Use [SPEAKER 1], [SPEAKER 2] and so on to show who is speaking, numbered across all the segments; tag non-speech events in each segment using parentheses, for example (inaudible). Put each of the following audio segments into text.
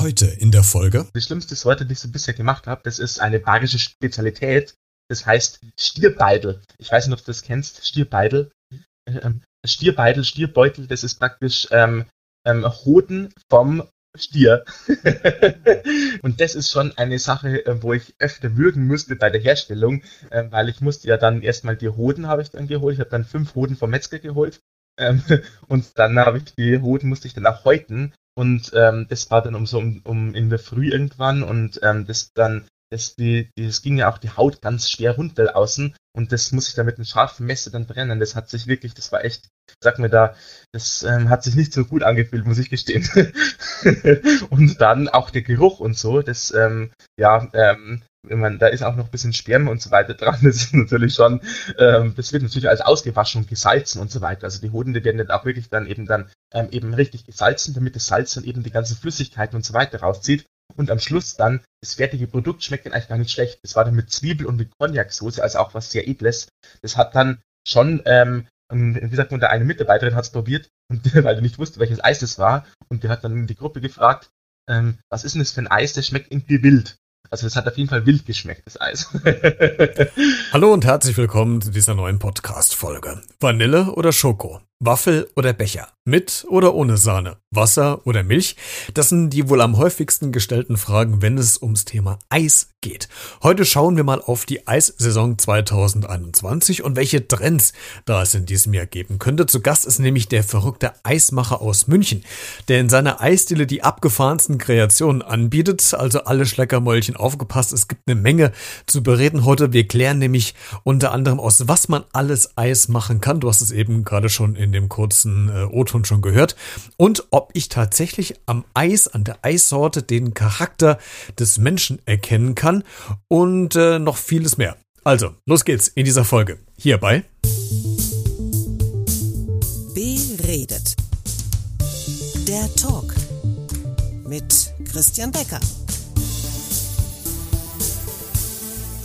[SPEAKER 1] Heute in der Folge.
[SPEAKER 2] Die schlimmste Sorte, die ich so bisher gemacht habe, das ist eine bayerische Spezialität. Das heißt Stierbeidel. Ich weiß nicht, ob du das kennst. Stierbeidel. Ähm, Stierbeidel, Stierbeutel, das ist praktisch ähm, ähm, Hoden vom Stier. (laughs) und das ist schon eine Sache, äh, wo ich öfter würgen müsste bei der Herstellung, äh, weil ich musste ja dann erstmal die Hoden habe ich dann geholt. Ich habe dann fünf Hoden vom Metzger geholt. Ähm, (laughs) und dann habe ich die Hoden musste ich dann auch häuten. Und ähm, das war dann um so um, um in der Früh irgendwann und ähm, das dann das, die, das ging ja auch die Haut ganz schwer runter außen und das muss ich dann mit einem scharfen Messer dann brennen. Das hat sich wirklich, das war echt, sag mir da, das ähm, hat sich nicht so gut angefühlt, muss ich gestehen. (laughs) und dann auch der Geruch und so, das, ähm, ja, ähm, ich meine, da ist auch noch ein bisschen Sperma und so weiter dran. Das ist natürlich schon, ähm, das wird natürlich als ausgewaschen und gesalzen und so weiter. Also die Hoden, die werden dann auch wirklich dann eben dann ähm, eben richtig gesalzen, damit das Salz dann eben die ganzen Flüssigkeiten und so weiter rauszieht. Und am Schluss dann, das fertige Produkt schmeckt dann eigentlich gar nicht schlecht. Das war dann mit Zwiebel und mit Cognac-Soße, also auch was sehr Edles. Das hat dann schon, ähm, wie sagt man, eine Mitarbeiterin hat es probiert, und, (laughs) weil die nicht wusste, welches Eis das war. Und die hat dann die Gruppe gefragt, ähm, was ist denn das für ein Eis, das schmeckt irgendwie wild. Also es hat auf jeden Fall wild geschmeckt, das Eis. (laughs)
[SPEAKER 1] Hallo und herzlich willkommen zu dieser neuen Podcast-Folge. Vanille oder Schoko? Waffel oder Becher? Mit oder ohne Sahne? Wasser oder Milch? Das sind die wohl am häufigsten gestellten Fragen, wenn es ums Thema Eis geht. Heute schauen wir mal auf die Eissaison 2021 und welche Trends da es in diesem Jahr geben könnte. Zu Gast ist nämlich der verrückte Eismacher aus München, der in seiner Eisdiele die abgefahrensten Kreationen anbietet. Also alle Schleckermäulchen aufgepasst. Es gibt eine Menge zu bereden heute. Wir klären nämlich unter anderem aus, was man alles Eis machen kann. Du hast es eben gerade schon in dem kurzen äh, O-Ton schon gehört. Und ob ich tatsächlich am Eis, an der Eissorte, den Charakter des Menschen erkennen kann und äh, noch vieles mehr. Also, los geht's in dieser Folge. Hierbei.
[SPEAKER 3] Beredet. Der Talk mit Christian Becker.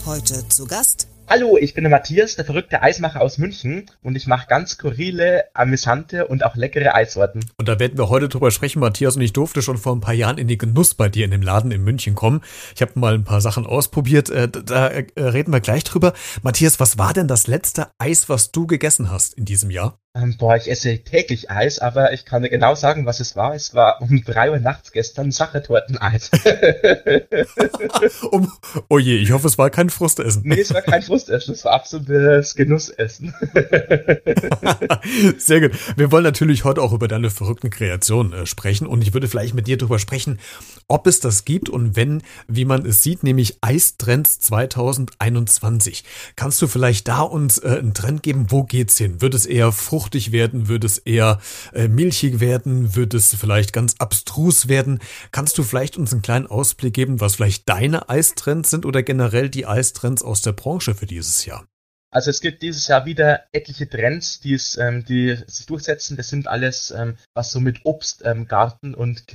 [SPEAKER 3] Heute zu Gast
[SPEAKER 2] Hallo, ich bin der Matthias, der verrückte Eismacher aus München und ich mache ganz skurrile, amüsante und auch leckere Eissorten.
[SPEAKER 1] Und da werden wir heute drüber sprechen, Matthias, und ich durfte schon vor ein paar Jahren in die Genuss bei dir in dem Laden in München kommen. Ich habe mal ein paar Sachen ausprobiert, äh, da äh, reden wir gleich drüber. Matthias, was war denn das letzte Eis, was du gegessen hast in diesem Jahr?
[SPEAKER 2] Ähm, boah, ich esse täglich Eis, aber ich kann dir genau sagen, was es war. Es war um drei Uhr nachts gestern Sachertorteneis. (laughs)
[SPEAKER 1] um, oh je, ich hoffe, es war kein Frustessen.
[SPEAKER 2] Nee, es war kein Frustessen, es war absolutes Genussessen. (laughs)
[SPEAKER 1] Sehr gut. Wir wollen natürlich heute auch über deine verrückten Kreationen äh, sprechen und ich würde vielleicht mit dir darüber sprechen, ob es das gibt und wenn, wie man es sieht, nämlich Eistrends 2021. Kannst du vielleicht da uns äh, einen Trend geben? Wo geht's hin? Wird es eher Frucht fruchtig werden? Wird es eher äh, milchig werden? Wird es vielleicht ganz abstrus werden? Kannst du vielleicht uns einen kleinen Ausblick geben, was vielleicht deine Eistrends sind oder generell die Eistrends aus der Branche für dieses Jahr?
[SPEAKER 2] Also es gibt dieses Jahr wieder etliche Trends, die, es, ähm, die sich durchsetzen. Das sind alles, ähm, was so mit Obst, ähm, und,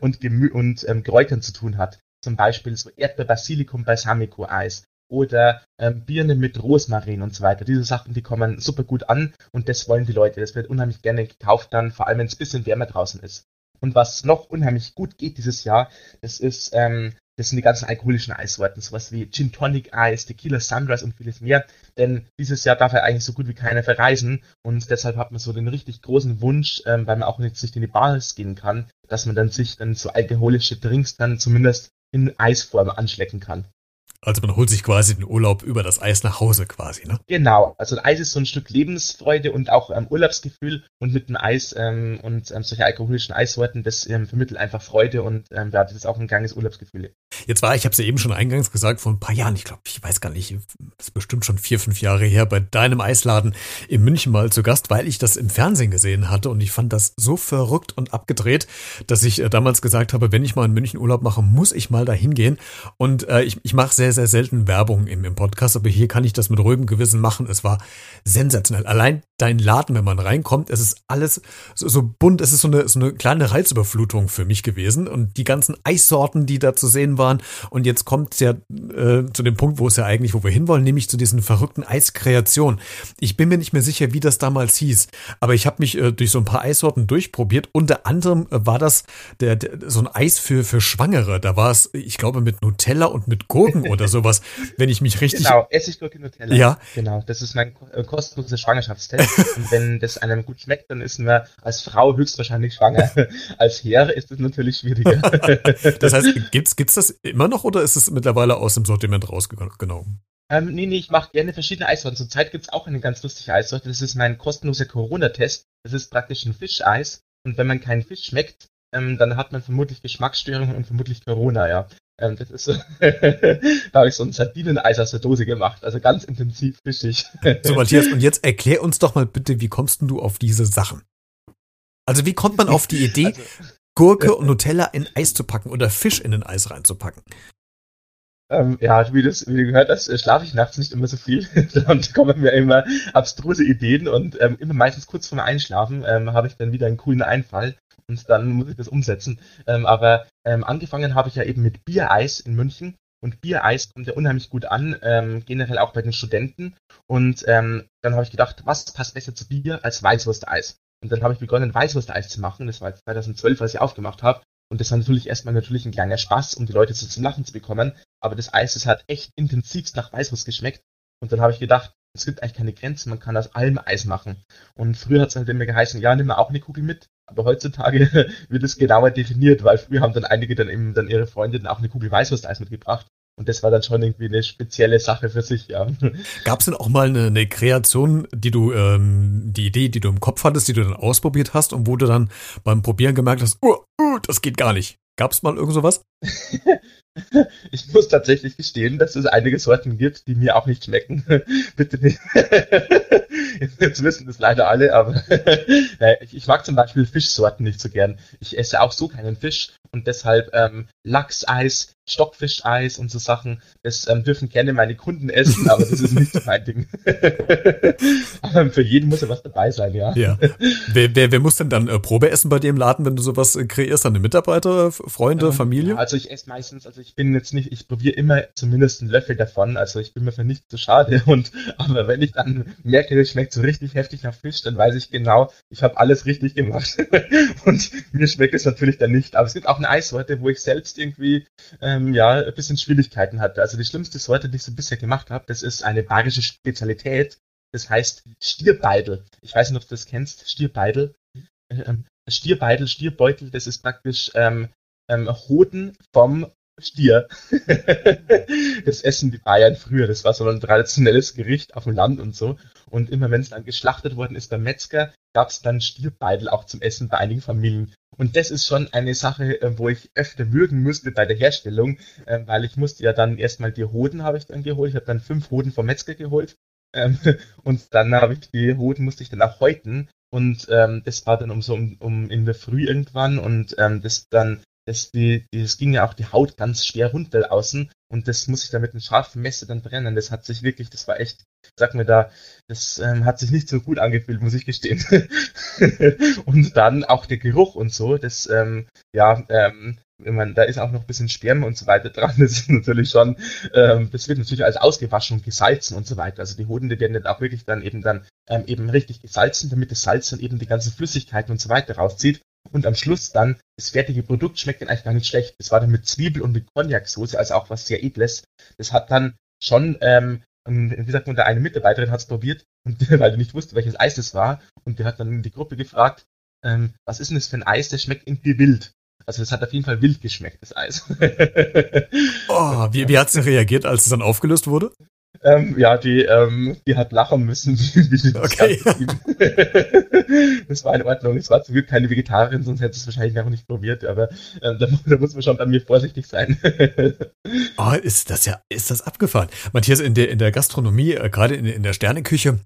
[SPEAKER 2] und, Gemü und ähm, Kräutern zu tun hat. Zum Beispiel so Erdbeer, Basilikum, Balsamico Eis oder ähm, Birne mit Rosmarin und so weiter. Diese Sachen, die kommen super gut an und das wollen die Leute. Das wird unheimlich gerne gekauft dann, vor allem wenn es ein bisschen wärmer draußen ist. Und was noch unheimlich gut geht dieses Jahr, das ist, ähm, das sind die ganzen alkoholischen Eissorten, sowas wie Gin Tonic Eis, Tequila Sunrise und vieles mehr. Denn dieses Jahr darf er eigentlich so gut wie keiner verreisen und deshalb hat man so den richtig großen Wunsch, ähm, weil man auch nicht sich in die Bars gehen kann, dass man dann sich dann so alkoholische Drinks dann zumindest in Eisform anschlecken kann.
[SPEAKER 1] Also man holt sich quasi den Urlaub über das Eis nach Hause quasi, ne?
[SPEAKER 2] Genau. Also Eis ist so ein Stück Lebensfreude und auch ähm, Urlaubsgefühl und mit dem Eis ähm, und ähm, solche alkoholischen Eissorten, das ähm, vermittelt einfach Freude und ähm, ja, das ist auch ein ganges Urlaubsgefühl.
[SPEAKER 1] Jetzt war, ich habe es ja eben schon eingangs gesagt, vor ein paar Jahren, ich glaube, ich weiß gar nicht, ist bestimmt schon vier, fünf Jahre her, bei deinem Eisladen in München mal zu Gast, weil ich das im Fernsehen gesehen hatte und ich fand das so verrückt und abgedreht, dass ich äh, damals gesagt habe, wenn ich mal in München Urlaub mache, muss ich mal dahin gehen. Und äh, ich, ich mache sehr sehr, sehr selten Werbung im, im Podcast, aber hier kann ich das mit ruhigem Gewissen machen. Es war sensationell. Allein dein Laden, wenn man reinkommt, es ist alles so, so bunt, es ist so eine, so eine kleine Reizüberflutung für mich gewesen und die ganzen Eissorten, die da zu sehen waren und jetzt kommt es ja äh, zu dem Punkt, wo es ja eigentlich, wo wir hinwollen, nämlich zu diesen verrückten Eiskreationen. Ich bin mir nicht mehr sicher, wie das damals hieß, aber ich habe mich äh, durch so ein paar Eissorten durchprobiert. Unter anderem äh, war das der, der, so ein Eis für, für Schwangere. Da war es, ich glaube, mit Nutella und mit Gurken oder sowas, (laughs) wenn ich mich richtig.
[SPEAKER 2] Genau, Essiggurke Nutella.
[SPEAKER 1] Ja.
[SPEAKER 2] Genau, das ist mein äh, kostenloser Schwangerschaftstest. Und wenn das einem gut schmeckt, dann ist man als Frau höchstwahrscheinlich schwanger. (laughs) als Herr ist es natürlich schwieriger. (laughs)
[SPEAKER 1] das heißt, gibt's, gibt's das immer noch oder ist es mittlerweile aus dem Sortiment rausgenommen?
[SPEAKER 2] Ähm, nee, nee, ich mache gerne verschiedene Eissorten. Zurzeit gibt's auch eine ganz lustige Eissorte. Das ist mein kostenloser Corona-Test. Das ist praktisch ein Fischeis. Und wenn man keinen Fisch schmeckt, ähm, dann hat man vermutlich Geschmacksstörungen und vermutlich Corona, ja. Ähm, das ist so, (laughs) da habe ich so ein Sardineneis aus der Dose gemacht, also ganz intensiv fischig.
[SPEAKER 1] so, Matthias, und jetzt erklär uns doch mal bitte, wie kommst denn du auf diese Sachen? Also wie kommt man auf die Idee, also, Gurke und Nutella in Eis zu packen oder Fisch in ein Eis reinzupacken?
[SPEAKER 2] Ähm, ja, wie, das, wie du gehört hast, äh, schlafe ich nachts nicht immer so viel. (laughs) und kommen mir immer abstruse Ideen und ähm, immer meistens kurz vorm Einschlafen ähm, habe ich dann wieder einen coolen Einfall und dann muss ich das umsetzen. Ähm, aber ähm, angefangen habe ich ja eben mit Biereis in München und Biereis kommt ja unheimlich gut an, ähm, generell auch bei den Studenten. Und ähm, dann habe ich gedacht, was passt besser zu Bier als Weißwursteis? Und dann habe ich begonnen, Weißwursteis zu machen. Das war jetzt 2012, als ich aufgemacht habe. Und das war natürlich erstmal natürlich ein kleiner Spaß, um die Leute so zum Lachen zu bekommen. Aber das Eis, das hat echt intensivst nach Weißwurst geschmeckt. Und dann habe ich gedacht, es gibt eigentlich keine Grenzen, man kann aus allem Eis machen. Und früher hat es halt immer geheißen, ja, nimm mal auch eine Kugel mit. Aber heutzutage (laughs) wird es genauer definiert, weil früher haben dann einige dann eben dann ihre Freundinnen auch eine Kugel Weißwurst-Eis mitgebracht. Und das war dann schon irgendwie eine spezielle Sache für sich, ja. (laughs)
[SPEAKER 1] Gab es denn auch mal eine, eine, Kreation, die du, ähm, die Idee, die du im Kopf hattest, die du dann ausprobiert hast und wo du dann beim Probieren gemerkt hast, oh, oh das geht gar nicht. Gab es mal irgend sowas? (laughs) (laughs)
[SPEAKER 2] Ich muss tatsächlich gestehen, dass es einige Sorten gibt, die mir auch nicht schmecken. (laughs) Bitte nicht. (laughs) Jetzt wissen das leider alle, aber ich mag zum Beispiel Fischsorten nicht so gern. Ich esse auch so keinen Fisch und deshalb ähm, Lachseis, Stockfischeis und so Sachen, das ähm, dürfen gerne meine Kunden essen, aber das ist nicht mein Ding. (laughs) für jeden muss ja was dabei sein, ja.
[SPEAKER 1] Ja. Wer, wer, wer muss denn dann äh, Probe essen bei dir im Laden, wenn du sowas äh, kreierst? Deine Mitarbeiter, Freunde, ähm, Familie?
[SPEAKER 2] Ja, also ich esse meistens, also ich bin jetzt nicht, ich probiere immer zumindest einen Löffel davon, also ich bin mir für nicht zu schade (laughs) und aber wenn ich dann merke, das schmeckt so richtig heftig nach Fisch, dann weiß ich genau, ich habe alles richtig gemacht. (laughs) und mir schmeckt es natürlich dann nicht. Aber es gibt auch eine Eissorte, wo ich selbst irgendwie ähm, ja ein bisschen Schwierigkeiten hatte. Also die schlimmste Sorte, die ich so bisher gemacht habe, das ist eine bayerische Spezialität. Das heißt Stierbeidel. Ich weiß nicht, ob du das kennst. Stierbeidel. Ähm, Stierbeidel, Stierbeutel, das ist praktisch ähm, ähm, Hoden vom Stier. (laughs) das essen die Bayern früher. Das war so ein traditionelles Gericht auf dem Land und so. Und immer wenn es dann geschlachtet worden ist beim Metzger, gab es dann Stierbeidel auch zum Essen bei einigen Familien. Und das ist schon eine Sache, äh, wo ich öfter würgen müsste bei der Herstellung, äh, weil ich musste ja dann erstmal die Hoden habe ich dann geholt. Ich habe dann fünf Hoden vom Metzger geholt. Ähm, (laughs) und dann habe ich die Hoden musste ich dann auch häuten. Und ähm, das war dann um so um, um in der Früh irgendwann und ähm, das dann das, die, das ging ja auch die Haut ganz schwer runter außen und das muss ich dann mit einem scharfen Messer dann brennen. Das hat sich wirklich, das war echt, sag mir da, das ähm, hat sich nicht so gut angefühlt, muss ich gestehen. (laughs) und dann auch der Geruch und so, das, ähm, ja, ähm, wenn man, da ist auch noch ein bisschen Sperma und so weiter (laughs) dran. Das ist natürlich schon, ähm, das wird natürlich als ausgewaschen und gesalzen und so weiter. Also die Hoden, die werden dann auch wirklich dann eben dann ähm, eben richtig gesalzen, damit das Salz dann eben die ganzen Flüssigkeiten und so weiter rauszieht. Und am Schluss dann, das fertige Produkt schmeckt dann eigentlich gar nicht schlecht. Das war dann mit Zwiebel und mit Cognac-Soße, also auch was sehr Edles. Das hat dann schon, ähm, wie sagt man, da eine Mitarbeiterin hat es probiert, und, (laughs) weil die nicht wusste, welches Eis das war. Und die hat dann die Gruppe gefragt, ähm, was ist denn das für ein Eis, das schmeckt irgendwie wild. Also es hat auf jeden Fall wild geschmeckt, das Eis. (laughs)
[SPEAKER 1] oh, wie, wie hat sie reagiert, als es dann aufgelöst wurde?
[SPEAKER 2] Ähm, ja, die, ähm, die hat lachen müssen. (laughs) Wie okay. (laughs) das war in Ordnung. Es war zum Glück keine Vegetarierin, sonst hätte es wahrscheinlich noch nicht probiert. Aber ähm, da, da, muss man schon bei mir vorsichtig sein. (laughs)
[SPEAKER 1] oh, ist das ja, ist das abgefahren. Matthias, in der, in der Gastronomie, äh, gerade in, in der Sterneküche,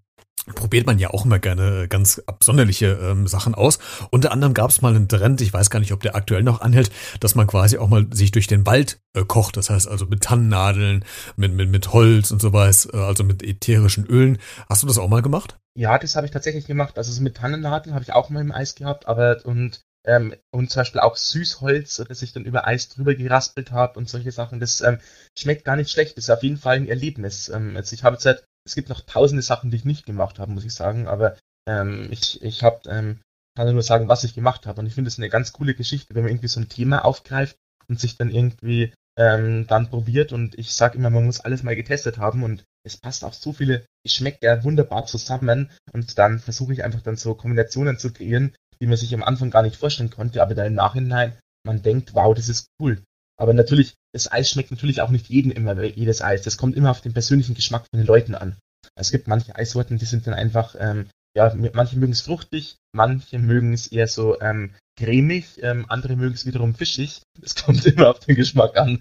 [SPEAKER 1] probiert man ja auch immer gerne ganz absonderliche ähm, Sachen aus. Unter anderem gab es mal einen Trend, ich weiß gar nicht, ob der aktuell noch anhält, dass man quasi auch mal sich durch den Wald äh, kocht. Das heißt also mit Tannennadeln, mit, mit, mit Holz und sowas, äh, also mit ätherischen Ölen. Hast du das auch mal gemacht?
[SPEAKER 2] Ja, das habe ich tatsächlich gemacht. Also mit Tannennadeln habe ich auch mal im Eis gehabt, aber und ähm, und zum Beispiel auch Süßholz, dass ich dann über Eis drüber geraspelt habe und solche Sachen. Das ähm, schmeckt gar nicht schlecht. Das ist auf jeden Fall ein Erlebnis. Ähm, also ich habe halt, es gibt noch tausende Sachen, die ich nicht gemacht habe, muss ich sagen, aber ähm, ich, ich habe, ähm, kann nur sagen, was ich gemacht habe. Und ich finde es eine ganz coole Geschichte, wenn man irgendwie so ein Thema aufgreift und sich dann irgendwie ähm, dann probiert. Und ich sage immer, man muss alles mal getestet haben und es passt auf so viele Geschmäcker wunderbar zusammen. Und dann versuche ich einfach dann so Kombinationen zu kreieren, die man sich am Anfang gar nicht vorstellen konnte, aber dann im Nachhinein man denkt, wow, das ist cool. Aber natürlich, das Eis schmeckt natürlich auch nicht jedem immer, jedes Eis. Das kommt immer auf den persönlichen Geschmack von den Leuten an. Es gibt manche Eissorten, die sind dann einfach, ähm, ja, manche mögen es fruchtig, manche mögen es eher so ähm, cremig, ähm, andere mögen es wiederum fischig. Es kommt immer auf den Geschmack an.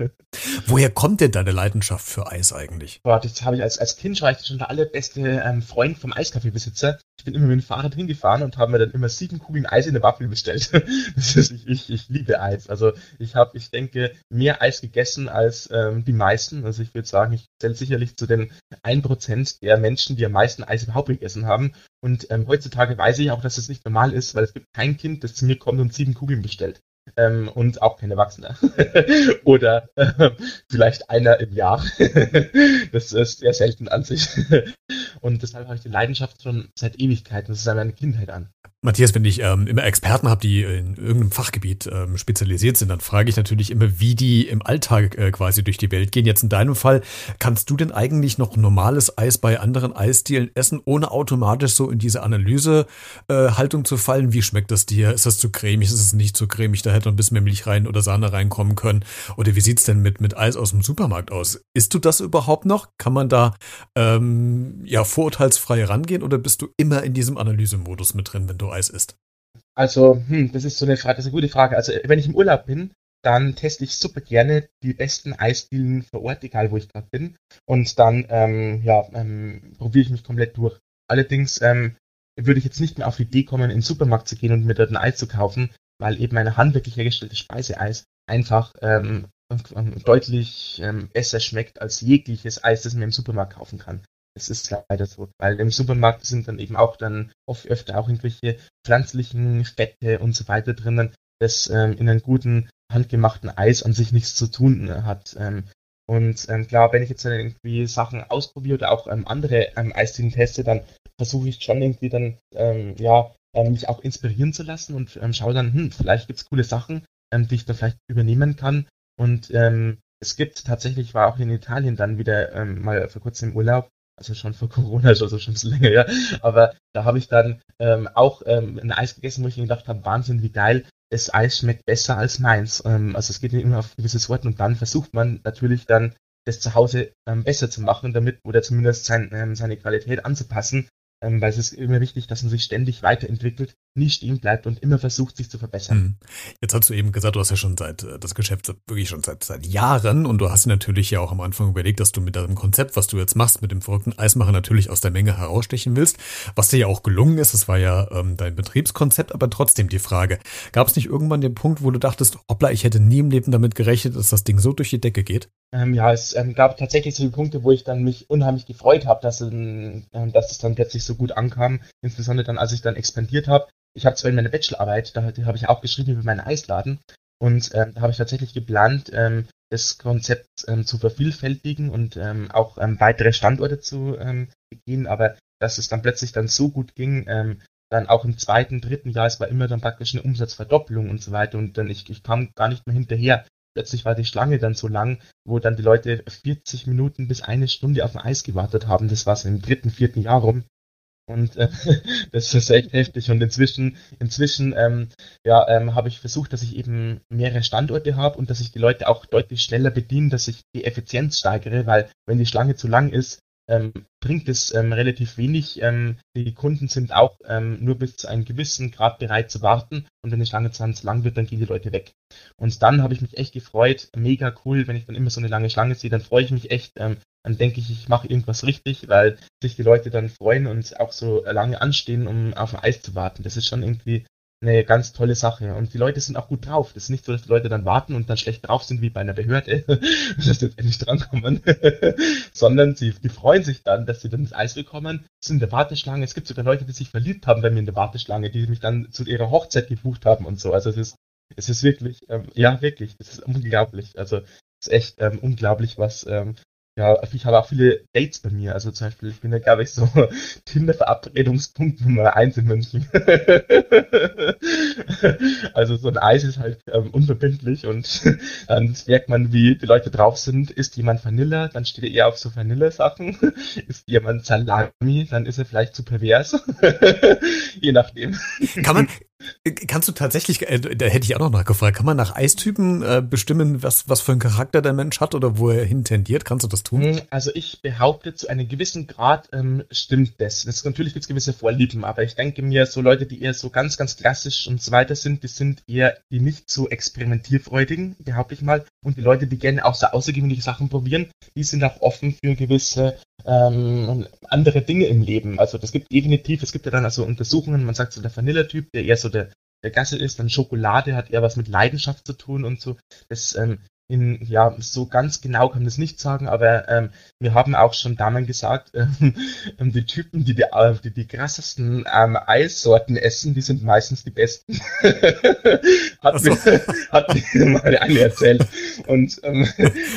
[SPEAKER 2] (laughs)
[SPEAKER 1] Woher kommt denn deine Leidenschaft für Eis eigentlich?
[SPEAKER 2] Boah, das habe ich als, als Kind war ich schon der allerbeste ähm, Freund vom Eiskaffeebesitzer. Ich bin immer mit dem Fahrrad hingefahren und habe mir dann immer sieben Kugeln Eis in der Waffel bestellt. (laughs) das ist, ich, ich, ich liebe Eis. Also ich habe, ich denke, mehr Eis gegessen als ähm, die meisten. Also ich würde sagen, ich zähle sicherlich zu den 1% der Menschen, die am meisten Eis überhaupt gegessen haben. Und ähm, heutzutage weiß ich auch, dass es das nicht normal ist, weil es gibt kein Kind, zu mir kommt und sieben Kugeln bestellt. Ähm, und auch kein Erwachsener. (laughs) Oder äh, (laughs) vielleicht einer im Jahr. (laughs) das ist sehr selten an sich. und deshalb habe ich die Leidenschaft schon seit Ewigkeiten. Das ist seit meiner Kindheit an.
[SPEAKER 1] Matthias, wenn ich ähm, immer Experten habe, die in irgendeinem Fachgebiet ähm, spezialisiert sind, dann frage ich natürlich immer, wie die im Alltag äh, quasi durch die Welt gehen. Jetzt in deinem Fall, kannst du denn eigentlich noch normales Eis bei anderen Eisdielen essen, ohne automatisch so in diese Analysehaltung äh, zu fallen? Wie schmeckt das dir? Ist das zu cremig? Ist es nicht zu cremig? Da hätte ein bisschen mehr Milch rein oder Sahne reinkommen können. Oder wie sieht's denn mit, mit Eis aus dem Supermarkt aus? Isst du das überhaupt noch? Kann man da ähm, ja vorurteilsfrei rangehen oder bist du immer in diesem Analysemodus mit drin, wenn du Eis isst?
[SPEAKER 2] Also, hm, das ist so eine Frage, das ist eine gute Frage. Also, wenn ich im Urlaub bin, dann teste ich super gerne die besten Eisdielen vor Ort, egal wo ich gerade bin. Und dann, ähm, ja, ähm, probiere ich mich komplett durch. Allerdings ähm, würde ich jetzt nicht mehr auf die Idee kommen, in den Supermarkt zu gehen und mir dort ein Eis zu kaufen, weil eben eine handwerklich hergestellte Speiseeis einfach ähm, deutlich ähm, besser schmeckt als jegliches Eis, das man im Supermarkt kaufen kann. Es ist leider so, weil im Supermarkt sind dann eben auch dann oft öfter auch irgendwelche pflanzlichen Fette und so weiter drinnen, das ähm, in einem guten handgemachten Eis an sich nichts zu tun hat. Ähm, und ähm, klar, wenn ich jetzt dann irgendwie Sachen ausprobiere oder auch ähm, andere ähm, Eisdielen teste, dann versuche ich schon irgendwie dann, ähm, ja, ähm, mich auch inspirieren zu lassen und ähm, schaue dann, hm, vielleicht gibt's coole Sachen, ähm, die ich dann vielleicht übernehmen kann. Und ähm, es gibt tatsächlich, war auch in Italien dann wieder ähm, mal vor kurzem im Urlaub, also schon vor (laughs) Corona, also schon ein bisschen länger, ja. Aber da habe ich dann ähm, auch ähm, ein Eis gegessen, wo ich mir gedacht habe, Wahnsinn, wie geil, das Eis schmeckt besser als meins. Ähm, also es geht immer auf gewisse Sorten und dann versucht man natürlich dann das zu Hause ähm, besser zu machen, damit oder zumindest sein, ähm, seine Qualität anzupassen ähm, weil es ist immer wichtig, dass man sich ständig weiterentwickelt, nie stehen bleibt und immer versucht, sich zu verbessern. Hm.
[SPEAKER 1] Jetzt hast du eben gesagt, du hast ja schon seit äh, das Geschäft wirklich schon seit, seit Jahren und du hast natürlich ja auch am Anfang überlegt, dass du mit deinem Konzept, was du jetzt machst, mit dem verrückten Eismacher natürlich aus der Menge herausstechen willst, was dir ja auch gelungen ist. Das war ja ähm, dein Betriebskonzept, aber trotzdem die Frage, gab es nicht irgendwann den Punkt, wo du dachtest, hoppla, ich hätte nie im Leben damit gerechnet, dass das Ding so durch die Decke geht?
[SPEAKER 2] Ähm, ja, es ähm, gab tatsächlich so die Punkte, wo ich dann mich unheimlich gefreut habe, dass, ähm, dass es dann plötzlich so gut ankam. Insbesondere dann, als ich dann expandiert habe. Ich habe zwar in meiner Bachelorarbeit, da habe ich auch geschrieben über meinen Eisladen. Und ähm, da habe ich tatsächlich geplant, ähm, das Konzept ähm, zu vervielfältigen und ähm, auch ähm, weitere Standorte zu ähm, begehen. Aber dass es dann plötzlich dann so gut ging, ähm, dann auch im zweiten, dritten Jahr, es war immer dann praktisch eine Umsatzverdoppelung und so weiter. Und dann ich, ich kam gar nicht mehr hinterher, plötzlich war die Schlange dann so lang, wo dann die Leute 40 Minuten bis eine Stunde auf dem Eis gewartet haben. Das war so im dritten, vierten Jahr rum. Und äh, (laughs) das ist echt heftig. Und inzwischen, inzwischen ähm, ja, ähm, habe ich versucht, dass ich eben mehrere Standorte habe und dass ich die Leute auch deutlich schneller bediene, dass ich die Effizienz steigere, weil wenn die Schlange zu lang ist, ähm, bringt es ähm, relativ wenig. Ähm, die Kunden sind auch ähm, nur bis zu einem gewissen Grad bereit zu warten und wenn die Schlange zu lang wird, dann gehen die Leute weg. Und dann habe ich mich echt gefreut, mega cool, wenn ich dann immer so eine lange Schlange sehe, dann freue ich mich echt, ähm, dann denke ich, ich mache irgendwas richtig, weil sich die Leute dann freuen und auch so lange anstehen, um auf ein Eis zu warten. Das ist schon irgendwie eine ganz tolle Sache. Und die Leute sind auch gut drauf. Das ist nicht so, dass die Leute dann warten und dann schlecht drauf sind wie bei einer Behörde, (laughs) dass sie jetzt endlich drankommen, (laughs) sondern sie die freuen sich dann, dass sie dann das Eis bekommen, sind in der Warteschlange. Es gibt sogar Leute, die sich verliebt haben bei mir in der Warteschlange, die mich dann zu ihrer Hochzeit gebucht haben und so. Also es ist, es ist wirklich, ähm, ja wirklich, es ist unglaublich. Also es ist echt ähm, unglaublich, was ähm, ja, ich habe auch viele Dates bei mir. Also zum Beispiel, ich bin ja, glaube ich, so (laughs) Tinder-Verabredungspunkt Nummer eins in München. (laughs) also so ein Eis ist halt ähm, unverbindlich und (laughs) dann merkt man, wie die Leute drauf sind. Ist jemand Vanilla, dann steht er eher auf so Vanilla-Sachen. Ist jemand Salami, dann ist er vielleicht zu pervers. Je nachdem.
[SPEAKER 1] Kann man, Kannst du tatsächlich, äh, da hätte ich auch noch nachgefragt, kann man nach Eistypen äh, bestimmen, was, was für einen Charakter der Mensch hat oder wo er hintendiert? Kannst du das tun?
[SPEAKER 2] Also ich behaupte, zu einem gewissen Grad ähm, stimmt das. das natürlich gibt es gewisse Vorlieben, aber ich denke mir, so Leute, die eher so ganz, ganz klassisch und so weiter sind, die sind eher die nicht so experimentierfreudigen, behaupte ich mal. Und die Leute, die gerne auch so außergewöhnliche Sachen probieren, die sind auch offen für gewisse ähm, andere Dinge im Leben. Also das gibt definitiv, es gibt ja dann also Untersuchungen, man sagt so der Vanilla-Typ, der eher so der, der Gasse ist, dann Schokolade hat eher was mit Leidenschaft zu tun und so. Das ähm, in, ja, so ganz genau kann man das nicht sagen, aber ähm, wir haben auch schon Damen gesagt, (laughs) ähm, die Typen, die die, äh, die, die krassesten ähm, Eissorten essen, die sind meistens die besten. (laughs) hat, so. mir, (laughs) hat mir mal eine erzählt. Und ähm,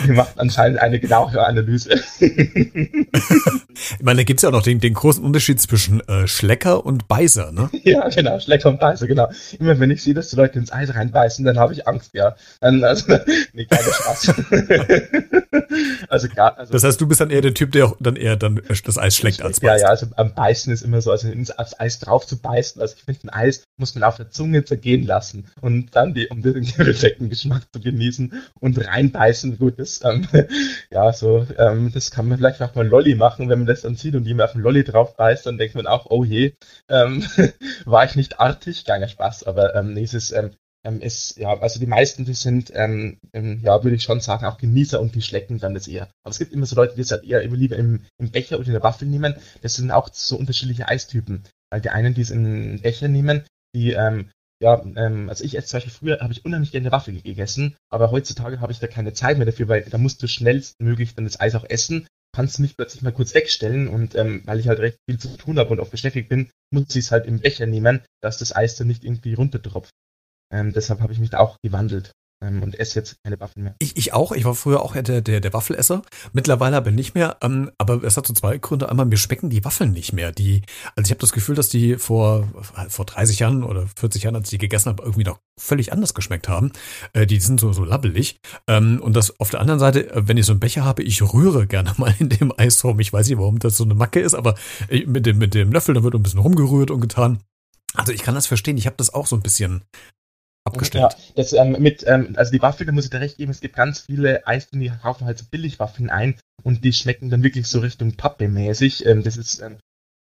[SPEAKER 2] die macht anscheinend eine genauere Analyse.
[SPEAKER 1] ich meine, da gibt's ja auch noch den, den großen Unterschied zwischen äh, Schlecker und Beißer, ne?
[SPEAKER 2] Ja, genau, Schlecker und Beißer, genau. Immer wenn ich sehe, dass die Leute ins Eis reinbeißen, dann habe ich Angst, ja. Dann, also, nee, keine Spaß. (laughs)
[SPEAKER 1] also klar. Also, das heißt, du bist dann eher der Typ, der dann eher dann das Eis schlägt als
[SPEAKER 2] beißt. Ja, ja, also am Beißen ist immer so, also ins Eis drauf zu beißen. Also ich finde, ein Eis muss man auf der Zunge zergehen lassen und dann die, um den (laughs) perfekten Geschmack zu genießen und reinbeißen. Gut, das, ähm, (laughs) ja, so, ähm, das kann man vielleicht auch mal Lolli machen, wenn man das dann sieht und jemand auf den Lolli drauf beißt, dann denkt man auch, oh je, ähm, war ich nicht artig, keiner Spaß, aber ähm, nee, es ist, ähm, ähm, ist, ja, also die meisten, die sind, ähm, ähm, ja, würde ich schon sagen, auch Genießer und die schlecken dann das eher. Aber es gibt immer so Leute, die es halt eher immer lieber im, im Becher oder in der Waffel nehmen. Das sind auch so unterschiedliche Eistypen. Weil die einen, die es im Becher nehmen, die, ähm, ja, ähm, also ich esse zum Beispiel früher, habe ich unheimlich gerne Waffel gegessen, aber heutzutage habe ich da keine Zeit mehr dafür, weil da musst du schnellstmöglich dann das Eis auch essen, kannst du mich plötzlich mal kurz wegstellen und ähm, weil ich halt recht viel zu tun habe und auch beschäftigt bin, muss ich es halt im Becher nehmen, dass das Eis dann nicht irgendwie runtertropft. Ähm, deshalb habe ich mich da auch gewandelt ähm, und esse jetzt keine Waffen mehr.
[SPEAKER 1] Ich, ich auch. Ich war früher auch der, der, der Waffelesser. Mittlerweile aber nicht mehr. Ähm, aber es hat so zwei Gründe. Einmal, mir schmecken die Waffeln nicht mehr. Die, also ich habe das Gefühl, dass die vor, vor 30 Jahren oder 40 Jahren, als ich die gegessen habe, irgendwie doch völlig anders geschmeckt haben. Äh, die sind so, so labbelig. Ähm, und das auf der anderen Seite, äh, wenn ich so einen Becher habe, ich rühre gerne (laughs) mal in dem Eis rum. Ich weiß nicht, warum das so eine Macke ist, aber mit dem, mit dem Löffel, da wird ein bisschen rumgerührt und getan. Also ich kann das verstehen. Ich habe das auch so ein bisschen abgestellt.
[SPEAKER 2] Ja, das, ähm, mit, ähm, also die Waffeln, da muss ich dir recht geben, es gibt ganz viele Eisdielen, die kaufen halt so Billigwaffeln ein und die schmecken dann wirklich so Richtung Pappe mäßig. Ähm, das ist, ähm,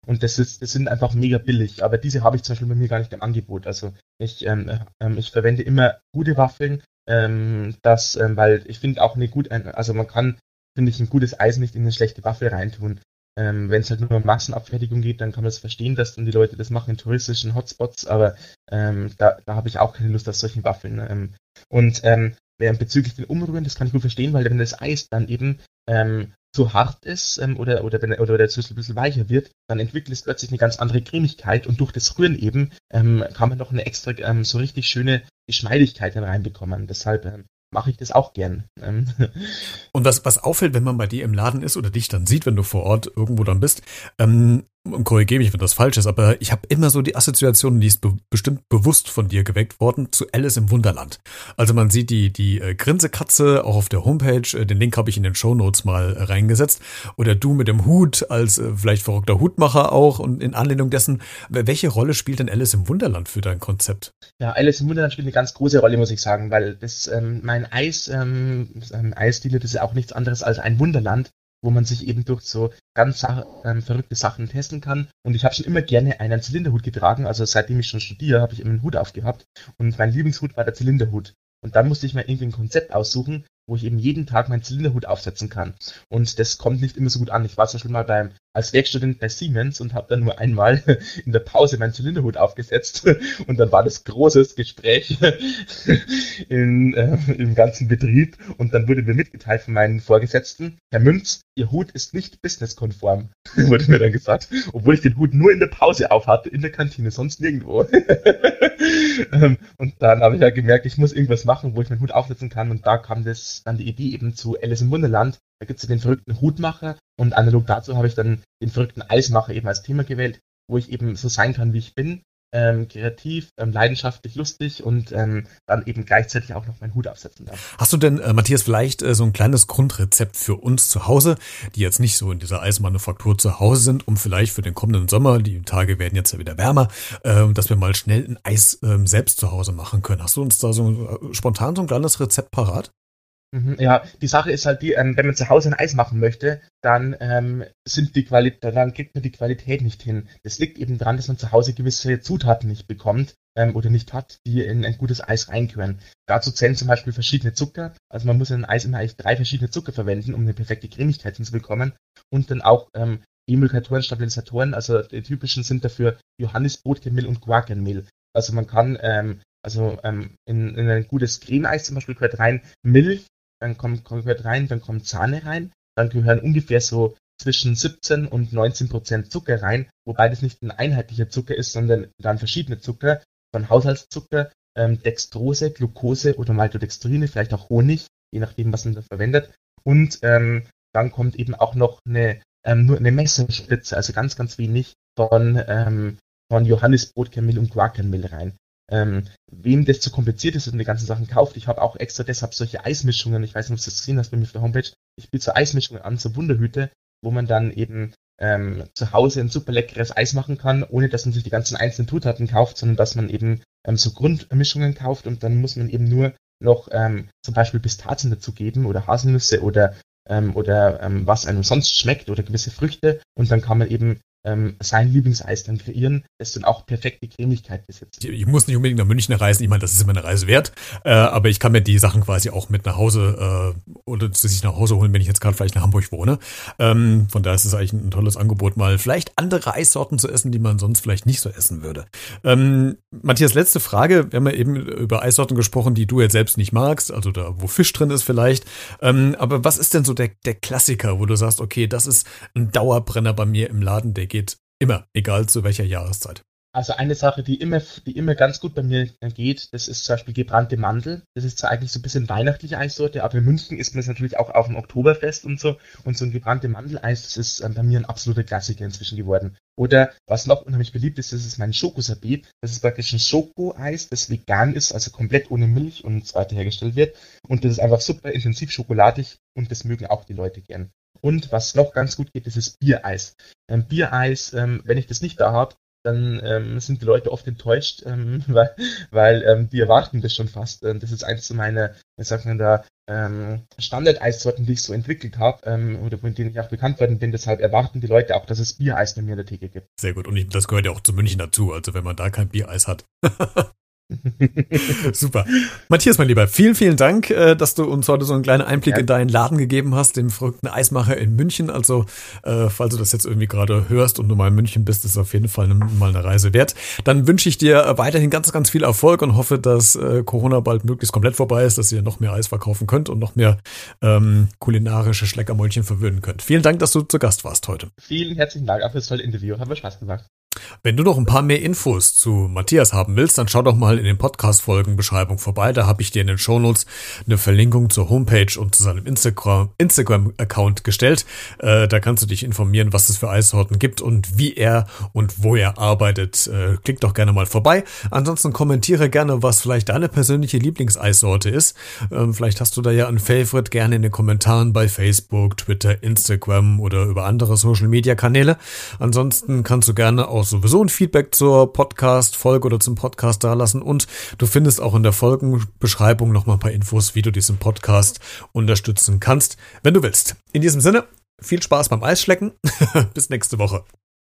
[SPEAKER 2] und das ist, das sind einfach mega billig. Aber diese habe ich zum Beispiel bei mir gar nicht im Angebot. Also ich, ähm, ähm, ich verwende immer gute Waffeln, ähm, das, ähm, weil ich finde auch eine gut, also man kann, finde ich, ein gutes Eis nicht in eine schlechte Waffel reintun. Ähm, Wenn es halt nur um Massenabfertigung geht, dann kann man das verstehen, dass dann die Leute das machen in touristischen Hotspots, aber ähm, da, da habe ich auch keine Lust auf solchen Waffeln. Ne? Ähm, und ähm, bezüglich den Umrühren, das kann ich gut verstehen, weil wenn das Eis dann eben ähm, zu hart ist ähm, oder, oder, wenn, oder der Süßel ein bisschen weicher wird, dann entwickelt es plötzlich eine ganz andere Cremigkeit und durch das Rühren eben ähm, kann man noch eine extra ähm, so richtig schöne Geschmeidigkeit reinbekommen. Deshalb ähm, mache ich das auch gern. Ähm.
[SPEAKER 1] Und was, was auffällt, wenn man bei dir im Laden ist oder dich dann sieht, wenn du vor Ort irgendwo dann bist, ähm, korrigiere mich, wenn das falsch ist, aber ich habe immer so die Assoziation, die ist be bestimmt bewusst von dir geweckt worden, zu Alice im Wunderland. Also man sieht die, die äh, Grinsekatze auch auf der Homepage, äh, den Link habe ich in den Show Notes mal äh, reingesetzt. Oder du mit dem Hut als äh, vielleicht verrückter Hutmacher auch und in Anlehnung dessen, welche Rolle spielt denn Alice im Wunderland für dein Konzept?
[SPEAKER 2] Ja, Alice im Wunderland spielt eine ganz große Rolle, muss ich sagen, weil das ähm, mein Eis, ähm, ähm Eisdiele, das ist ja auch nichts anderes als ein Wunderland wo man sich eben durch so ganz ähm, verrückte Sachen testen kann. Und ich habe schon immer gerne einen Zylinderhut getragen. Also seitdem ich schon studiere, habe ich immer einen Hut aufgehabt. Und mein Lieblingshut war der Zylinderhut. Und dann musste ich mir irgendwie ein Konzept aussuchen, wo ich eben jeden Tag meinen Zylinderhut aufsetzen kann. Und das kommt nicht immer so gut an. Ich war zum Beispiel mal beim, als Werkstudent bei Siemens und habe dann nur einmal (laughs) in der Pause meinen Zylinderhut aufgesetzt (laughs) und dann war das großes Gespräch (laughs) in, äh, im ganzen Betrieb und dann wurde mir mitgeteilt von meinen Vorgesetzten, Herr Münz, Ihr Hut ist nicht businesskonform, wurde mir dann gesagt, obwohl ich den Hut nur in der Pause aufhatte, in der Kantine, sonst nirgendwo. Ähm, und dann habe ich ja gemerkt, ich muss irgendwas machen, wo ich meinen Hut aufsetzen kann und da kam das dann die Idee eben zu Alice im Wunderland. Da gibt es ja den verrückten Hutmacher und analog dazu habe ich dann den verrückten Eismacher eben als Thema gewählt, wo ich eben so sein kann, wie ich bin. Ähm, kreativ, ähm, leidenschaftlich, lustig und ähm, dann eben gleichzeitig auch noch meinen Hut aufsetzen darf.
[SPEAKER 1] Hast du denn, äh, Matthias, vielleicht äh, so ein kleines Grundrezept für uns zu Hause, die jetzt nicht so in dieser Eismanufaktur zu Hause sind, um vielleicht für den kommenden Sommer, die Tage werden jetzt ja wieder wärmer, äh, dass wir mal schnell ein Eis ähm, selbst zu Hause machen können. Hast du uns da so äh, spontan so ein kleines Rezept parat?
[SPEAKER 2] Mhm, ja, die Sache ist halt die, ähm, wenn man zu Hause ein Eis machen möchte, dann ähm, sind die Qualität, dann kriegt man die Qualität nicht hin. Das liegt eben daran, dass man zu Hause gewisse Zutaten nicht bekommt ähm, oder nicht hat, die in ein gutes Eis reingehören. Dazu zählen zum Beispiel verschiedene Zucker. Also man muss in ein Eis immer eigentlich drei verschiedene Zucker verwenden, um eine perfekte Cremigkeit hinzubekommen. Und dann auch ähm, Emulgatoren, Stabilisatoren. Also die typischen sind dafür Johannisbrotmehl und Guacanmehl. Also man kann ähm, also ähm, in, in ein gutes Creme-Eis zum Beispiel gehört rein Milch, dann kommt, gehört rein, dann kommt Sahne rein, dann gehören ungefähr so zwischen 17 und 19 Prozent Zucker rein, wobei das nicht ein einheitlicher Zucker ist, sondern dann verschiedene Zucker, von Haushaltszucker, ähm, Dextrose, Glucose oder Maltodextrine, vielleicht auch Honig, je nachdem, was man da verwendet. Und ähm, dann kommt eben auch noch eine, ähm, nur eine Messerspritze, also ganz, ganz wenig von, ähm, von Johannisbrotkermehl und Guacamole rein. Ähm, wem das zu kompliziert ist und die ganzen Sachen kauft, ich habe auch extra deshalb solche Eismischungen, ich weiß nicht, ob du das gesehen hast bei mir auf der Homepage, ich biete so Eismischungen an, so Wunderhüte, wo man dann eben ähm, zu Hause ein super leckeres Eis machen kann, ohne dass man sich die ganzen einzelnen Zutaten kauft, sondern dass man eben ähm, so Grundmischungen kauft und dann muss man eben nur noch ähm, zum Beispiel Pistazien dazugeben oder Haselnüsse oder ähm, oder ähm, was einem sonst schmeckt oder gewisse Früchte und dann kann man eben ähm, sein Lieblingseis dann kreieren, das dann auch perfekte Cremigkeit besitzt.
[SPEAKER 1] Ich, ich, muss nicht unbedingt nach München reisen, ich meine, das ist immer eine Reise wert, äh, aber ich kann mir die Sachen quasi auch mit nach Hause äh, oder zu sich nach Hause holen, wenn ich jetzt gerade vielleicht nach Hamburg wohne. Ähm, von daher ist es eigentlich ein tolles Angebot, mal vielleicht andere Eissorten zu essen, die man sonst vielleicht nicht so essen würde. Ähm, Matthias, letzte Frage. Wir haben ja eben über Eissorten gesprochen, die du jetzt selbst nicht magst, also da, wo Fisch drin ist vielleicht. Ähm, aber was ist denn so der, der Klassiker, wo du sagst, okay, das ist ein Dauerbrenner bei mir im Laden, der geht immer, egal zu welcher Jahreszeit.
[SPEAKER 2] Also eine Sache, die immer, die immer ganz gut bei mir geht, das ist zum Beispiel gebrannte Mandel. Das ist zwar eigentlich so ein bisschen weihnachtliche Eissorte, aber in München isst man es natürlich auch auf dem Oktoberfest und so. Und so ein gebrannte Mandeleis, das ist ähm, bei mir ein absoluter Klassiker inzwischen geworden. Oder was noch unheimlich beliebt ist, das ist mein Schokosabib. Das ist praktisch ein Schokoeis, das vegan ist, also komplett ohne Milch und so weiter hergestellt wird. Und das ist einfach super intensiv schokoladig und das mögen auch die Leute gern. Und was noch ganz gut geht, das ist Biereis. Ähm, Biereis, ähm, wenn ich das nicht da habe, dann ähm, sind die Leute oft enttäuscht, ähm, (laughs) weil, weil ähm, die erwarten das schon fast. Ähm, das ist eins meiner, wie sagt man ähm, Standard-Eissorten, die ich so entwickelt habe ähm, oder von denen ich auch bekannt worden bin. Deshalb erwarten die Leute auch, dass es Biereis bei mir in der Theke gibt.
[SPEAKER 1] Sehr gut. Und ich, das gehört ja auch zu München dazu. Also wenn man da kein Biereis hat. (laughs) (laughs) Super. Matthias, mein Lieber, vielen, vielen Dank, äh, dass du uns heute so einen kleinen Einblick ja. in deinen Laden gegeben hast, dem verrückten Eismacher in München. Also, äh, falls du das jetzt irgendwie gerade hörst und du mal in München bist, ist es auf jeden Fall mal eine Reise wert. Dann wünsche ich dir weiterhin ganz, ganz viel Erfolg und hoffe, dass äh, Corona bald möglichst komplett vorbei ist, dass ihr noch mehr Eis verkaufen könnt und noch mehr ähm, kulinarische Schleckermäulchen verwöhnen könnt. Vielen Dank, dass du zu Gast warst heute.
[SPEAKER 2] Vielen herzlichen Dank auch für das tolle Interview. Hat mir Spaß gemacht.
[SPEAKER 1] Wenn du noch ein paar mehr Infos zu Matthias haben willst, dann schau doch mal in den Podcast-Folgenbeschreibung vorbei. Da habe ich dir in den Shownotes eine Verlinkung zur Homepage und zu seinem Instagram-Account Instagram gestellt. Äh, da kannst du dich informieren, was es für Eissorten gibt und wie er und wo er arbeitet. Äh, klick doch gerne mal vorbei. Ansonsten kommentiere gerne, was vielleicht deine persönliche Lieblingseissorte ist. Ähm, vielleicht hast du da ja ein Favorite gerne in den Kommentaren bei Facebook, Twitter, Instagram oder über andere Social-Media-Kanäle. Ansonsten kannst du gerne auch sowieso ein Feedback zur Podcast-Folge oder zum Podcast dalassen und du findest auch in der Folgenbeschreibung noch mal ein paar Infos, wie du diesen Podcast unterstützen kannst, wenn du willst. In diesem Sinne, viel Spaß beim Eisschlecken. (laughs) Bis nächste Woche.